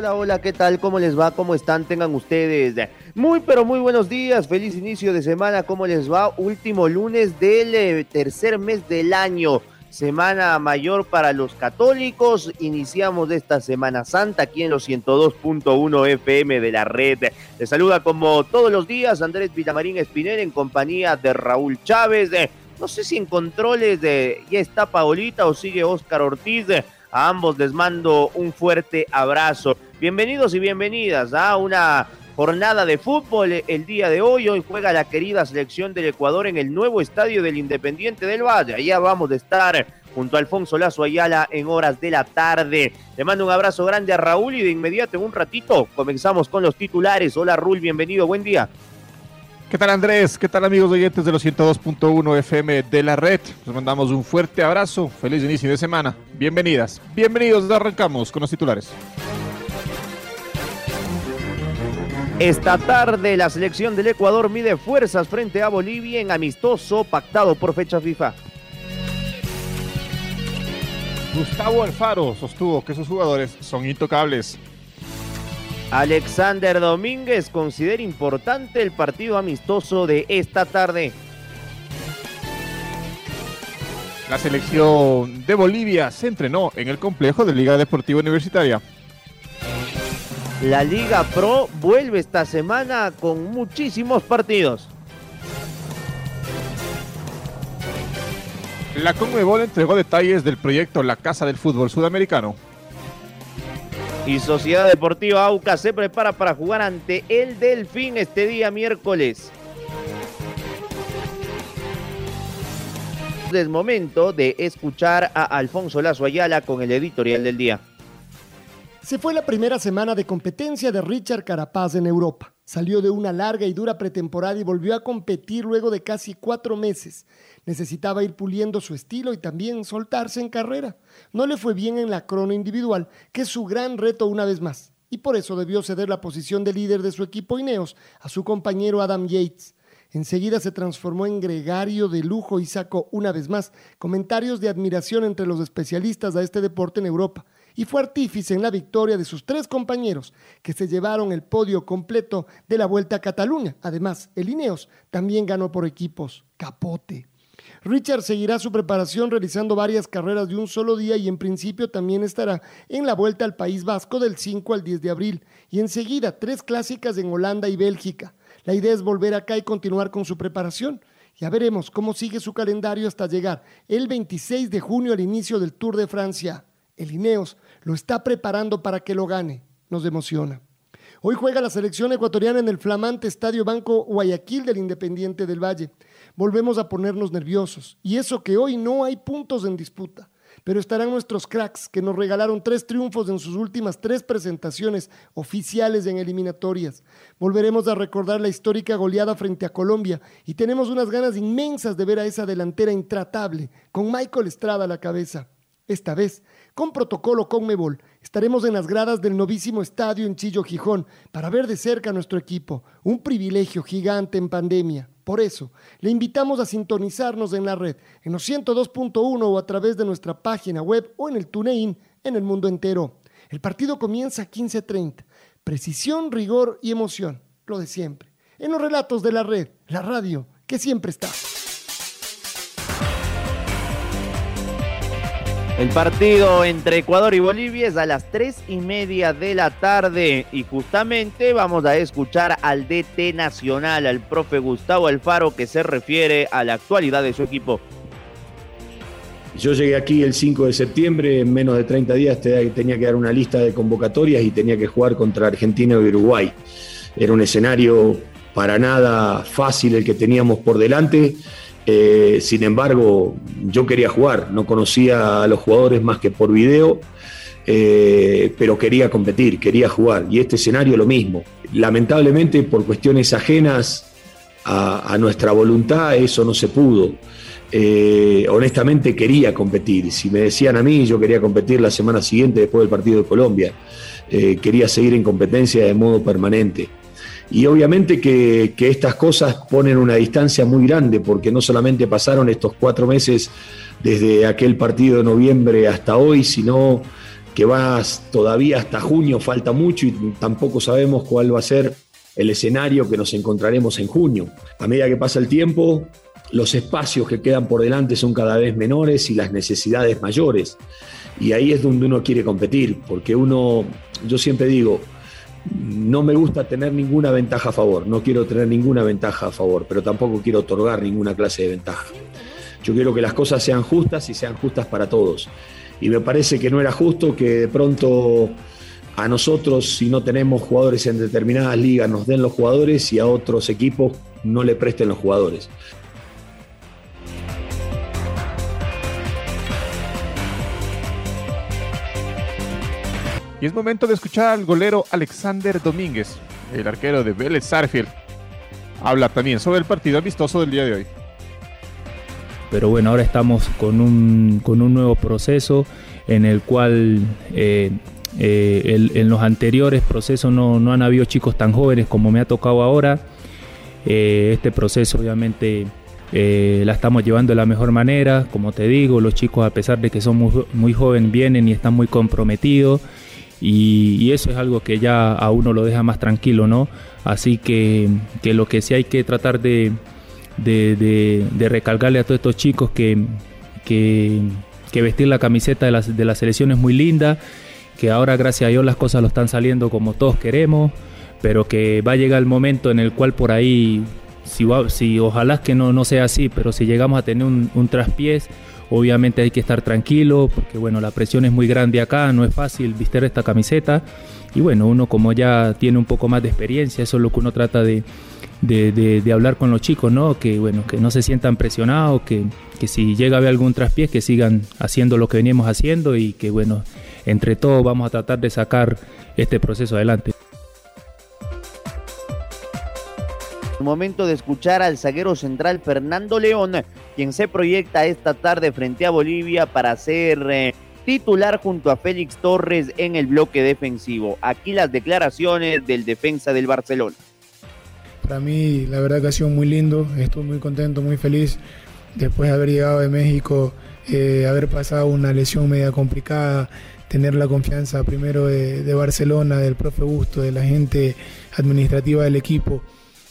Hola, hola, ¿qué tal? ¿Cómo les va? ¿Cómo están? Tengan ustedes muy, pero muy buenos días. Feliz inicio de semana. ¿Cómo les va? Último lunes del eh, tercer mes del año. Semana mayor para los católicos. Iniciamos esta Semana Santa aquí en los 102.1 FM de la red. Les saluda como todos los días Andrés Villamarín Espinel en compañía de Raúl Chávez. No sé si en controles de ya está Paolita o sigue Óscar Ortiz. A ambos les mando un fuerte abrazo. Bienvenidos y bienvenidas a una jornada de fútbol el día de hoy. Hoy juega la querida selección del Ecuador en el nuevo estadio del Independiente del Valle. Allá vamos a estar junto a Alfonso Lazo Ayala en horas de la tarde. Le mando un abrazo grande a Raúl y de inmediato en un ratito comenzamos con los titulares. Hola Raúl, bienvenido, buen día. ¿Qué tal Andrés? ¿Qué tal amigos oyentes de los 102.1 FM de la red? Les mandamos un fuerte abrazo, feliz inicio de semana. Bienvenidas, bienvenidos, arrancamos con los titulares. Esta tarde la selección del Ecuador mide fuerzas frente a Bolivia en amistoso pactado por fecha FIFA. Gustavo Alfaro sostuvo que sus jugadores son intocables. Alexander Domínguez considera importante el partido amistoso de esta tarde. La selección de Bolivia se entrenó en el complejo de Liga Deportiva Universitaria. La Liga Pro vuelve esta semana con muchísimos partidos. La Conmebol entregó detalles del proyecto La Casa del Fútbol Sudamericano. Y Sociedad Deportiva Auca se prepara para jugar ante el Delfín este día miércoles. Es momento de escuchar a Alfonso Lazo Ayala con el editorial del día. Se fue la primera semana de competencia de Richard Carapaz en Europa. Salió de una larga y dura pretemporada y volvió a competir luego de casi cuatro meses. Necesitaba ir puliendo su estilo y también soltarse en carrera. No le fue bien en la crono individual, que es su gran reto una vez más. Y por eso debió ceder la posición de líder de su equipo Ineos a su compañero Adam Yates. Enseguida se transformó en gregario de lujo y sacó una vez más comentarios de admiración entre los especialistas a este deporte en Europa y fue artífice en la victoria de sus tres compañeros que se llevaron el podio completo de la Vuelta a Cataluña. Además, el Ineos también ganó por equipos. Capote. Richard seguirá su preparación realizando varias carreras de un solo día y en principio también estará en la Vuelta al País Vasco del 5 al 10 de abril y enseguida tres clásicas en Holanda y Bélgica. La idea es volver acá y continuar con su preparación. Ya veremos cómo sigue su calendario hasta llegar el 26 de junio al inicio del Tour de Francia. El Ineos lo está preparando para que lo gane. Nos emociona. Hoy juega la selección ecuatoriana en el flamante Estadio Banco Guayaquil del Independiente del Valle. Volvemos a ponernos nerviosos. Y eso que hoy no hay puntos en disputa. Pero estarán nuestros cracks que nos regalaron tres triunfos en sus últimas tres presentaciones oficiales en eliminatorias. Volveremos a recordar la histórica goleada frente a Colombia y tenemos unas ganas inmensas de ver a esa delantera intratable, con Michael Estrada a la cabeza. Esta vez con protocolo Conmebol. Estaremos en las gradas del novísimo estadio en Chillo, Gijón, para ver de cerca a nuestro equipo. Un privilegio gigante en pandemia. Por eso, le invitamos a sintonizarnos en la red, en los 102.1 o a través de nuestra página web o en el TuneIn en el mundo entero. El partido comienza a 15.30. Precisión, rigor y emoción. Lo de siempre. En los relatos de la red, la radio, que siempre está. El partido entre Ecuador y Bolivia es a las tres y media de la tarde y justamente vamos a escuchar al DT Nacional, al profe Gustavo Alfaro, que se refiere a la actualidad de su equipo. Yo llegué aquí el 5 de septiembre, en menos de 30 días tenía que dar una lista de convocatorias y tenía que jugar contra Argentina y Uruguay. Era un escenario para nada fácil el que teníamos por delante. Eh, sin embargo, yo quería jugar, no conocía a los jugadores más que por video, eh, pero quería competir, quería jugar. Y este escenario lo mismo. Lamentablemente, por cuestiones ajenas a, nuestra voluntad, eso no se pudo. Eh, honestamente quería competir. Si me decían a mí, yo quería competir la semana siguiente después del partido de Colombia. quería seguir en competencia de modo permanente. Y obviamente que, estas cosas ponen una distancia muy grande, porque no solamente pasaron estos cuatro meses desde aquel partido de noviembre hasta hoy, sino que vas todavía hasta junio, falta mucho y tampoco sabemos cuál va a ser el escenario que nos encontraremos en junio. A medida que pasa el tiempo, los espacios que quedan por delante son cada vez menores y las necesidades mayores. Y ahí es donde uno quiere competir, porque uno, yo siempre digo, no me gusta tener ninguna ventaja a favor, no quiero tener ninguna ventaja a favor, pero tampoco quiero otorgar ninguna clase de ventaja. Yo quiero que las cosas sean justas y sean justas para todos. Y me parece que no era justo que de pronto a nosotros, si no tenemos jugadores en determinadas ligas, nos den los jugadores y a otros equipos no le presten los jugadores. Y es momento de escuchar al golero Alexander Domínguez, el arquero de Vélez Sarfield. Habla también sobre el partido amistoso del día de hoy. Pero bueno, ahora estamos con un, con un nuevo proceso en el cual eh, eh, en los anteriores procesos no, no, han habido chicos tan jóvenes como me ha tocado ahora. Eh, este proceso obviamente la estamos llevando de la mejor manera, como te digo, los chicos a pesar de que son muy, muy jóvenes vienen y están muy comprometidos y, eso es algo que ya a uno lo deja más tranquilo, ¿no? Así que, lo que sí hay que tratar de, de, recalcarle a todos estos chicos que, que, vestir la camiseta de la, de la selección es muy linda, que ahora gracias a Dios las cosas lo están saliendo como todos queremos, pero que va a llegar el momento en el cual por ahí, si, si ojalá que no, no sea así, pero si llegamos a tener un, un traspiés, Obviamente hay que estar tranquilo porque bueno, la presión es muy grande acá, no es fácil vestir esta camiseta. Y bueno, uno como ya tiene un poco más de experiencia, eso es lo que uno trata de, hablar con los chicos, ¿no? Que bueno, que no se sientan presionados, que, que si llega a haber algún traspiés, que sigan haciendo lo que veníamos haciendo y que bueno, entre todos vamos a tratar de sacar este proceso adelante. Momento de escuchar al zaguero central Fernando León, quien se proyecta esta tarde frente a Bolivia para ser eh, titular junto a Félix Torres en el bloque defensivo. Aquí las declaraciones del defensa del Barcelona. Para mí, la verdad que ha sido muy lindo, estoy muy contento, muy feliz después de haber llegado de México, eh, haber pasado una lesión media complicada, tener la confianza primero de, de Barcelona, del profe Busto, de la gente administrativa del equipo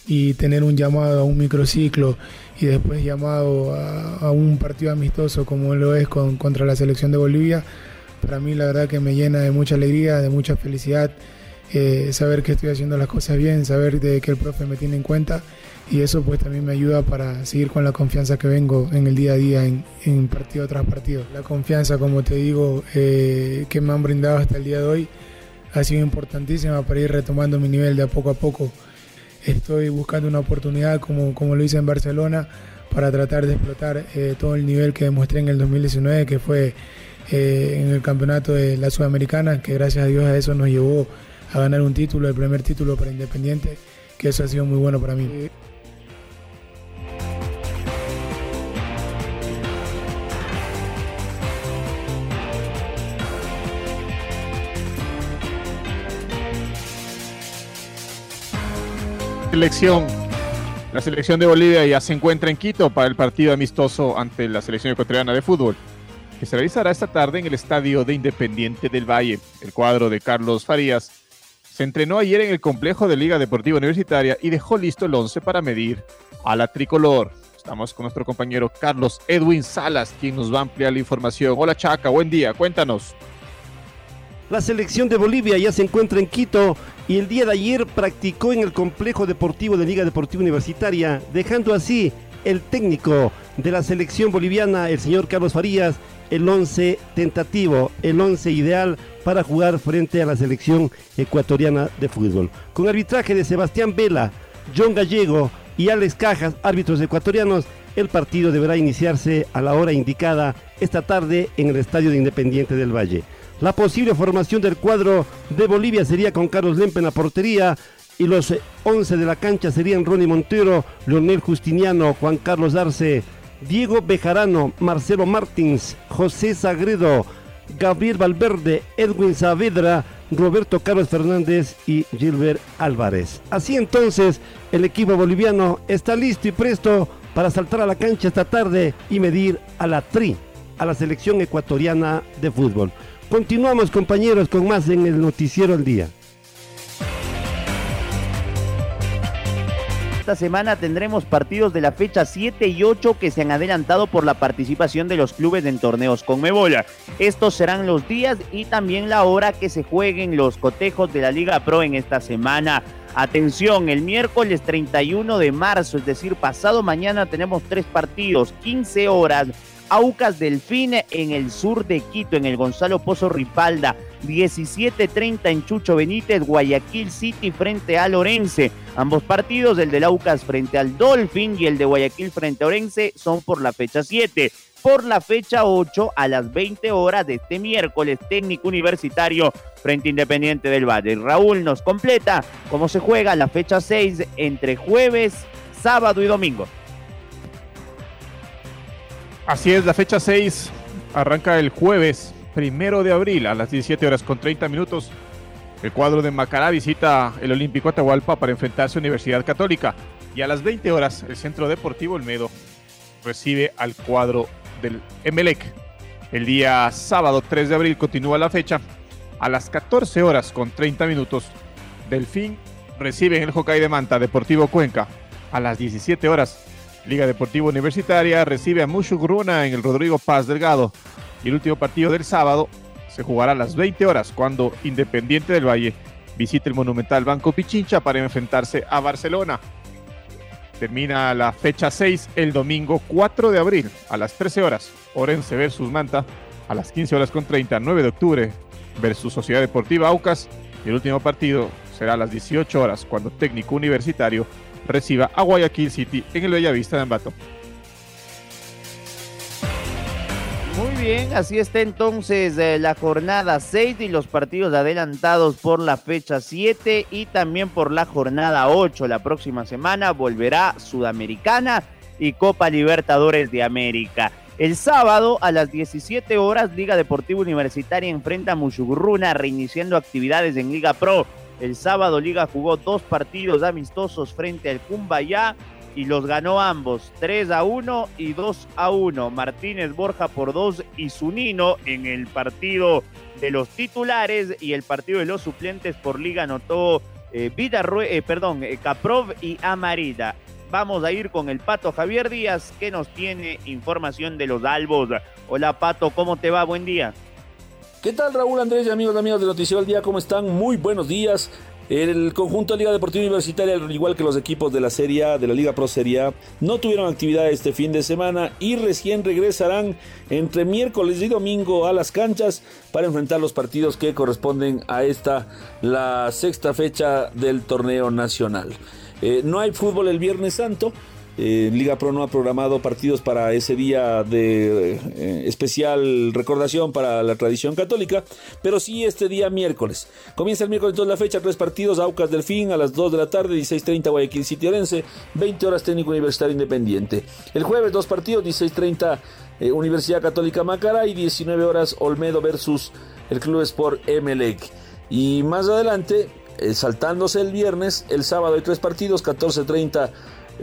y tener un llamado a un microciclo y después llamado a, un partido amistoso como lo es contra la selección de Bolivia, para mí la verdad que me llena de mucha alegría, de mucha felicidad, eh, saber que estoy haciendo las cosas bien, saber que el profe me tiene en cuenta y eso pues también me ayuda para seguir con la confianza que vengo en el día a día en, partido tras partido. La confianza, como te digo, eh, que me han brindado hasta el día de hoy ha sido importantísima para ir retomando mi nivel de a poco a poco estoy buscando una oportunidad como, como lo hice en Barcelona para tratar de explotar eh, todo el nivel que demostré en el 2019, que fue eh, en el campeonato de la Sudamericana, que gracias a Dios a eso nos llevó a ganar un título, el primer título para Independiente, que eso ha sido muy bueno para mí. Selección, la selección de Bolivia ya se encuentra en Quito para el partido amistoso ante la selección ecuatoriana de fútbol, que se realizará esta tarde en el estadio de Independiente del Valle. El cuadro de Carlos Farías se entrenó ayer en el complejo de Liga Deportiva Universitaria y dejó listo el 11 para medir a la tricolor. Estamos con nuestro compañero Carlos Edwin Salas, quien nos va a ampliar la información. Hola Chaca, buen día, cuéntanos. La selección de Bolivia ya se encuentra en Quito y el día de ayer practicó en el complejo deportivo de Liga Deportiva Universitaria, dejando así el técnico de la selección boliviana, el señor Carlos Farías, el 11 tentativo, el 11 ideal para jugar frente a la selección ecuatoriana de fútbol. Con arbitraje de Sebastián Vela, John Gallego y Alex Cajas, árbitros ecuatorianos, el partido deberá iniciarse a la hora indicada esta tarde en el Estadio de Independiente del Valle. La posible formación del cuadro de Bolivia sería con Carlos Lempe en la portería y los 11 de la cancha serían Ronnie Montero, Leonel Justiniano, Juan Carlos Arce, Diego Bejarano, Marcelo Martins, José Sagredo, Gabriel Valverde, Edwin Saavedra, Roberto Carlos Fernández y Gilbert Álvarez. Así entonces, el equipo boliviano está listo y presto para saltar a la cancha esta tarde y medir a la TRI, a la selección ecuatoriana de fútbol. Continuamos compañeros con más en el noticiero al día. Esta semana tendremos partidos de la fecha 7 y 8 que se han adelantado por la participación de los clubes en torneos con Mebola. Estos serán los días y también la hora que se jueguen los cotejos de la Liga Pro en esta semana. Atención, el miércoles 31 de marzo, es decir, pasado mañana tenemos tres partidos, 15 horas. Aucas Delfín en el sur de Quito, en el Gonzalo Pozo Ripalda. 17.30 en Chucho Benítez, Guayaquil City frente a Lorense. Ambos partidos, el del Aucas frente al Dolphin y el de Guayaquil frente a Orense, son por la fecha 7 por la fecha 8 a las 20 horas de este miércoles técnico universitario frente Independiente del Valle. Raúl nos completa cómo se juega la fecha 6 entre jueves, sábado y domingo. Así es, la fecha 6 arranca el jueves primero de abril a las 17 horas con 30 minutos. El cuadro de Macará visita el Olímpico Atahualpa para enfrentarse a Universidad Católica. Y a las 20 horas, el Centro Deportivo Olmedo recibe al cuadro del Emelec. El día sábado 3 de abril continúa la fecha. A las 14 horas con 30 minutos, Delfín recibe en el Hockey de Manta Deportivo Cuenca. A las 17 horas, Liga Deportiva Universitaria recibe a Mushugruna en el Rodrigo Paz Delgado. Y el último partido del sábado se jugará a las 20 horas cuando Independiente del Valle visite el monumental Banco Pichincha para enfrentarse a Barcelona. Termina la fecha 6 el domingo 4 de abril a las 13 horas. Orense versus Manta a las 15 horas con 30, 9 de octubre versus Sociedad Deportiva Aucas. Y el último partido será a las 18 horas cuando Técnico Universitario reciba a Guayaquil City en el Bellavista de Ambato. Muy bien, así está entonces eh, la jornada 6 y los partidos adelantados por la fecha 7 y también por la jornada 8. La próxima semana volverá Sudamericana y Copa Libertadores de América. El sábado a las 17 horas, Liga Deportiva Universitaria enfrenta a Mushugurruna, reiniciando actividades en Liga Pro. El sábado Liga jugó dos partidos amistosos frente al Cumbayá y los ganó ambos, 3 a 1 y 2 a 1. Martínez Borja por 2 y Zunino en el partido de los titulares y el partido de los suplentes por liga anotó eh, eh, perdón, eh, Caprov y Amarida. Vamos a ir con el Pato Javier Díaz que nos tiene información de los albos. Hola Pato, ¿cómo te va? Buen día. ¿Qué tal Raúl Andrés y amigos y amigos de Noticiero al Día? ¿Cómo están? Muy buenos días. El conjunto de Liga Deportiva Universitaria, al igual que los equipos de la Serie A, de la Liga Pro Serie A, no tuvieron actividad este fin de semana y recién regresarán entre miércoles y domingo a las canchas para enfrentar los partidos que corresponden a esta, la sexta fecha del torneo nacional. Eh, no hay fútbol el Viernes Santo, eh, Liga Pro no ha programado partidos para ese día de eh, especial recordación para la tradición católica, pero sí este día miércoles. Comienza el miércoles entonces la fecha, tres partidos, Aucas Delfín a las 2 de la tarde, 16.30 Guayaquil City Orense, 20 horas Técnico Universitario Independiente. El jueves dos partidos, 16.30 eh, Universidad Católica Macará y 19 horas Olmedo versus el Club Sport Emelec. Y más adelante, saltándose el viernes, el sábado hay tres partidos, 14.30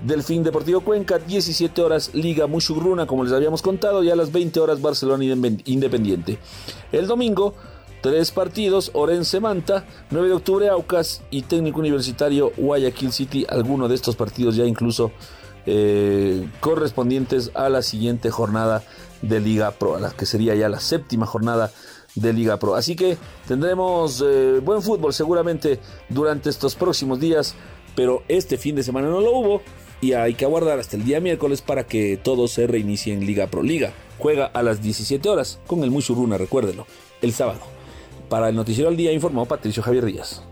Delfín Deportivo Cuenca, 17 horas Liga Mushugruna, como les habíamos contado, y a las 20 horas Barcelona Independiente. El domingo, tres partidos, Orense Manta, 9 de octubre Aucas y Técnico Universitario Guayaquil City, alguno de estos partidos ya incluso eh, correspondientes a la siguiente jornada de Liga Pro, a la que sería ya la séptima jornada de Liga Pro. Así que tendremos eh, buen fútbol seguramente durante estos próximos días, pero este fin de semana no lo hubo y hay que aguardar hasta el día miércoles para que todo se reinicie en Liga Pro Liga. Juega a las 17 horas con el Mushuruna, recuérdelo, el sábado. Para el Noticiero al Día informó Patricio Javier Díaz.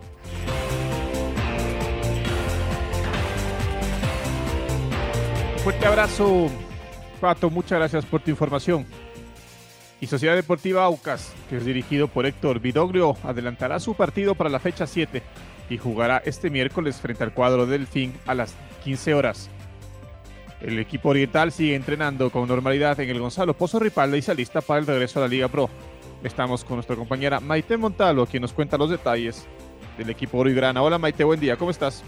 Fuerte abrazo, Pato. Muchas gracias por tu información. Y Sociedad Deportiva Aucas, que es dirigido por Héctor Vidoglio, adelantará su partido para la fecha 7 y jugará este miércoles frente al cuadro del Fin a las 15 horas. El equipo oriental sigue entrenando con normalidad en el Gonzalo Pozo Ripalda y se alista para el regreso a la Liga Pro. Estamos con nuestra compañera Maite Montalo, quien nos cuenta los detalles del equipo Grana. Hola Maite, buen día, ¿cómo estás?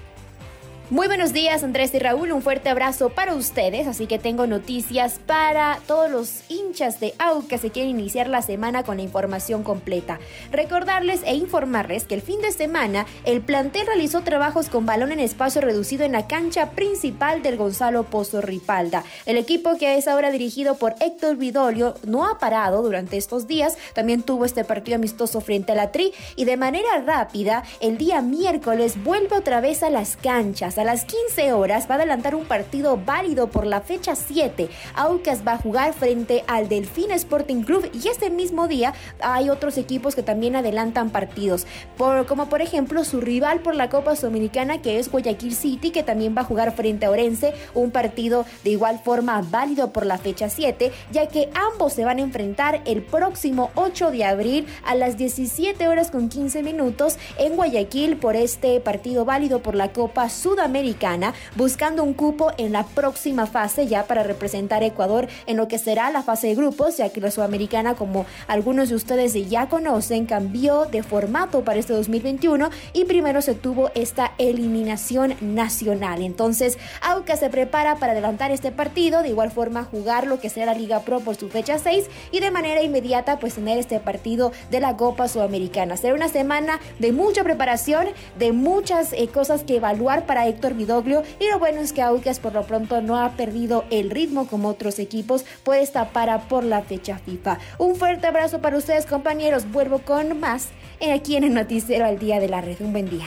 Muy buenos días Andrés y Raúl, un fuerte abrazo para ustedes, así que tengo noticias para todos los hinchas de AU que se quieren iniciar la semana con la información completa. Recordarles e informarles que el fin de semana el plantel realizó trabajos con balón en espacio reducido en la cancha principal del Gonzalo Pozo Ripalda. El equipo que es ahora dirigido por Héctor Vidolio no ha parado durante estos días, también tuvo este partido amistoso frente a la Tri y de manera rápida el día miércoles vuelve otra vez a las canchas a las 15 horas va a adelantar un partido válido por la fecha 7. Aucas va a jugar frente al Delfín Sporting Club y este mismo día hay otros equipos que también adelantan partidos, por, como por ejemplo su rival por la Copa Sudamericana que es Guayaquil City que también va a jugar frente a Orense, un partido de igual forma válido por la fecha 7, ya que ambos se van a enfrentar el próximo 8 de abril a las 17 horas con 15 minutos en Guayaquil por este partido válido por la Copa Sudamericana Americana, buscando un cupo en la próxima fase ya para representar a Ecuador en lo que será la fase de grupos, ya que la Sudamericana, como algunos de ustedes ya conocen, cambió de formato para este 2021 y primero se tuvo esta eliminación nacional. Entonces, Aucas se prepara para adelantar este partido, de igual forma jugar lo que será la Liga Pro por su fecha 6 y de manera inmediata pues tener este partido de la Copa Sudamericana. Será una semana de mucha preparación, de muchas eh, cosas que evaluar para Héctor Vidoglio y lo bueno es que Aucas por lo pronto no ha perdido el ritmo como otros equipos por esta para por la fecha FIFA. Un fuerte abrazo para ustedes compañeros, vuelvo con más aquí en el noticiero al día de la red. Un buen día.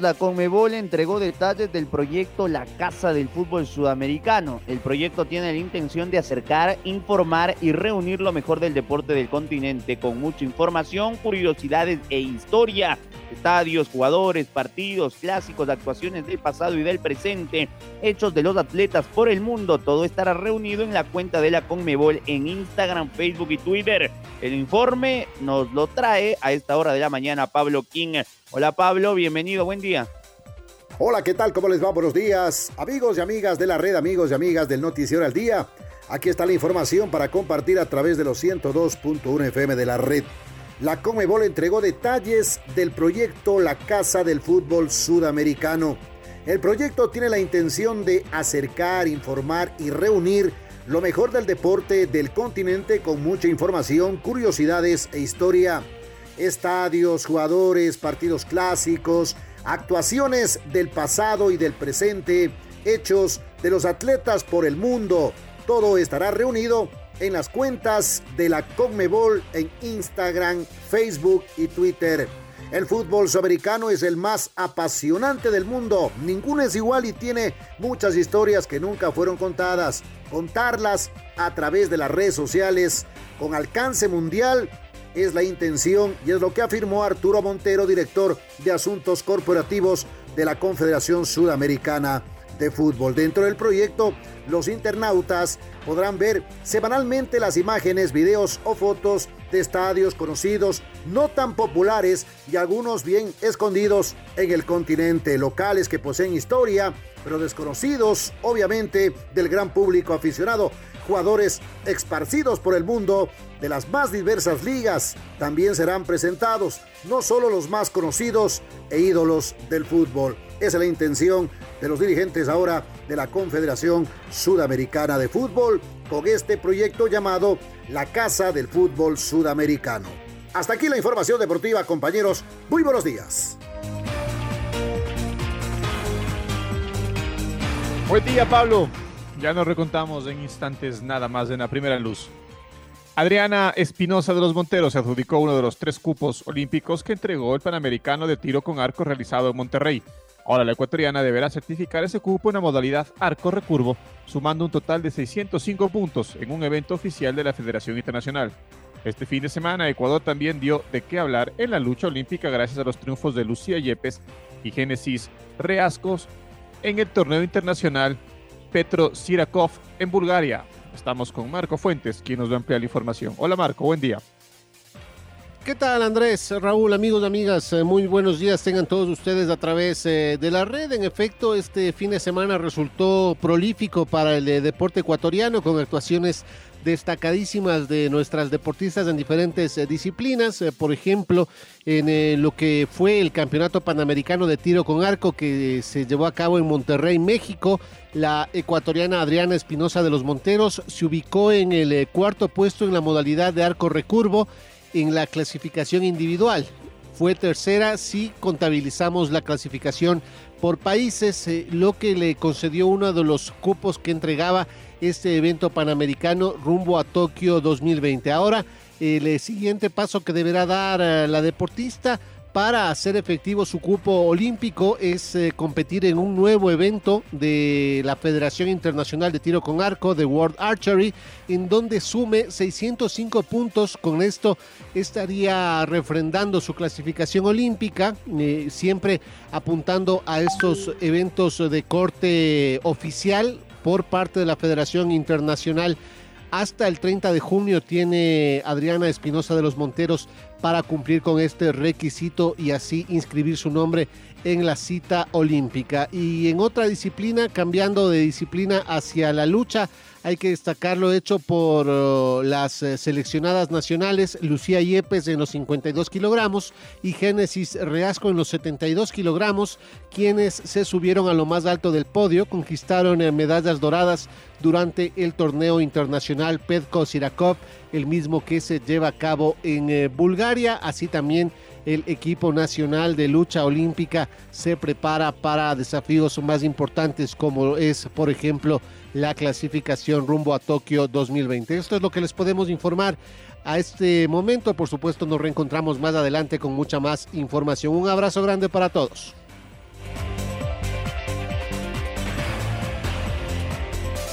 La Conmebol entregó detalles del proyecto La Casa del Fútbol Sudamericano. El proyecto tiene la intención de acercar, informar y reunir lo mejor del deporte del continente con mucha información, curiosidades e historia estadios, jugadores, partidos, clásicos, actuaciones del pasado y del presente, hechos de los atletas por el mundo. Todo estará reunido en la cuenta de la Conmebol en Instagram, Facebook y Twitter. El informe nos lo trae a esta hora de la mañana Pablo King. Hola Pablo, bienvenido, buen día. Hola, ¿qué tal? ¿Cómo les va? Buenos días, amigos y amigas de la red, amigos y amigas del Noticiero al Día. Aquí está la información para compartir a través de los 102.1 FM de la red. La Comebol entregó detalles del proyecto La Casa del Fútbol Sudamericano. El proyecto tiene la intención de acercar, informar y reunir lo mejor del deporte del continente con mucha información, curiosidades e historia. Estadios, jugadores, partidos clásicos, actuaciones del pasado y del presente, hechos de los atletas por el mundo. Todo estará reunido en las cuentas de la Conmebol en Instagram, Facebook y Twitter. El fútbol sudamericano es el más apasionante del mundo. Ninguno es igual y tiene muchas historias que nunca fueron contadas. Contarlas a través de las redes sociales con alcance mundial es la intención y es lo que afirmó Arturo Montero, director de Asuntos Corporativos de la Confederación Sudamericana de Fútbol. Dentro del proyecto, los internautas podrán ver semanalmente las imágenes, videos o fotos de estadios conocidos, no tan populares y algunos bien escondidos en el continente, locales que poseen historia, pero desconocidos obviamente del gran público aficionado, jugadores esparcidos por el mundo de las más diversas ligas también serán presentados, no solo los más conocidos e ídolos del fútbol. Esa es la intención de los dirigentes ahora de la Confederación Sudamericana de Fútbol con este proyecto llamado La Casa del Fútbol Sudamericano. Hasta aquí la información deportiva, compañeros. Muy buenos días. Buen día, Pablo. Ya nos recontamos en instantes nada más en la primera luz. Adriana Espinosa de los Monteros se adjudicó uno de los tres cupos olímpicos que entregó el Panamericano de tiro con arco realizado en Monterrey Ahora la ecuatoriana deberá certificar ese cupo en la modalidad arco recurvo, sumando un total de 605 puntos en un evento oficial de la Federación Internacional. Este fin de semana Ecuador también dio de qué hablar en la lucha olímpica gracias a los triunfos de Lucía Yepes y Génesis Reascos en el torneo internacional Petro Sirakov en Bulgaria. Estamos con Marco Fuentes, quien nos va a ampliar la información. Hola Marco, buen día. ¿Qué tal Andrés, Raúl, amigos amigas? Eh, muy buenos días tengan todos ustedes a través eh, de la red. En efecto, este fin de semana resultó prolífico para el eh, deporte ecuatoriano con actuaciones destacadísimas de nuestras deportistas en diferentes disciplinas. por ejemplo, en lo que fue el Campeonato Panamericano de Tiro con Arco que se llevó a cabo en Monterrey, México, la ecuatoriana Adriana Espinosa de los Monteros se ubicó en el cuarto puesto en la modalidad de arco recurvo en la clasificación individual. Fue tercera si contabilizamos la clasificación por países, eh, lo que le concedió uno de los cupos que entregaba este evento panamericano rumbo a Tokio 2020. Ahora, el siguiente paso que deberá dar eh, la deportista para hacer efectivo su cupo olímpico es eh, competir en un nuevo evento de la Federación Internacional de Tiro con Arco, de World Archery, en donde sume 605 puntos. Con esto estaría refrendando su clasificación olímpica, eh, siempre apuntando a estos eventos de corte oficial por parte de la Federación Internacional hasta el 30 de junio tiene Adriana Espinosa de los Monteros para cumplir con este requisito y así inscribir su nombre en la cita olímpica. Y en otra disciplina, cambiando de disciplina hacia la lucha, hay que destacar lo hecho por uh, las eh, seleccionadas nacionales, Lucía Yepes en los 52 kilogramos y Génesis Reasco en los 72 kilogramos, quienes se subieron a lo más alto del podio, conquistaron eh, medallas doradas durante el torneo internacional Pedko Sirakov, el mismo que se lleva a cabo en eh, Bulgaria, así también el equipo nacional de lucha olímpica se prepara para desafíos más importantes como es, por ejemplo, la clasificación rumbo a Tokio 2020. Esto es lo que les podemos informar a este momento. Por supuesto, nos reencontramos más adelante con mucha más información. Un abrazo grande para todos.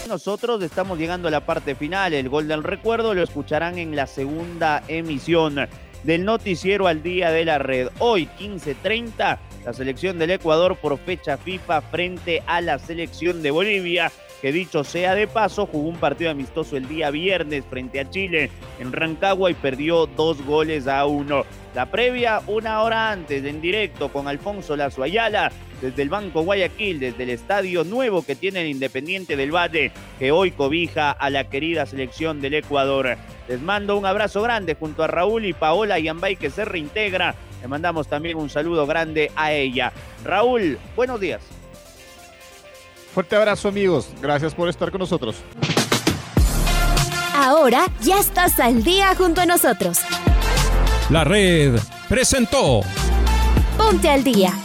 Nosotros estamos llegando a la parte final. El gol del recuerdo lo escucharán en la segunda emisión del noticiero al día de la red. Hoy 15:30 la selección del Ecuador por fecha FIFA frente a la selección de Bolivia que dicho sea de paso, jugó un partido amistoso el día viernes frente a Chile en Rancagua y perdió dos goles a uno. La previa una hora antes en directo con Alfonso Lazo Ayala desde el Banco Guayaquil, desde el estadio nuevo que tiene el Independiente del Valle, que hoy cobija a la querida selección del Ecuador. Les mando un abrazo grande junto a Raúl y Paola Yambay que se reintegra. Le mandamos también un saludo grande a ella. Raúl, buenos días. Fuerte abrazo amigos, gracias por estar con nosotros. Ahora ya estás al día junto a nosotros. La red presentó. Ponte al día.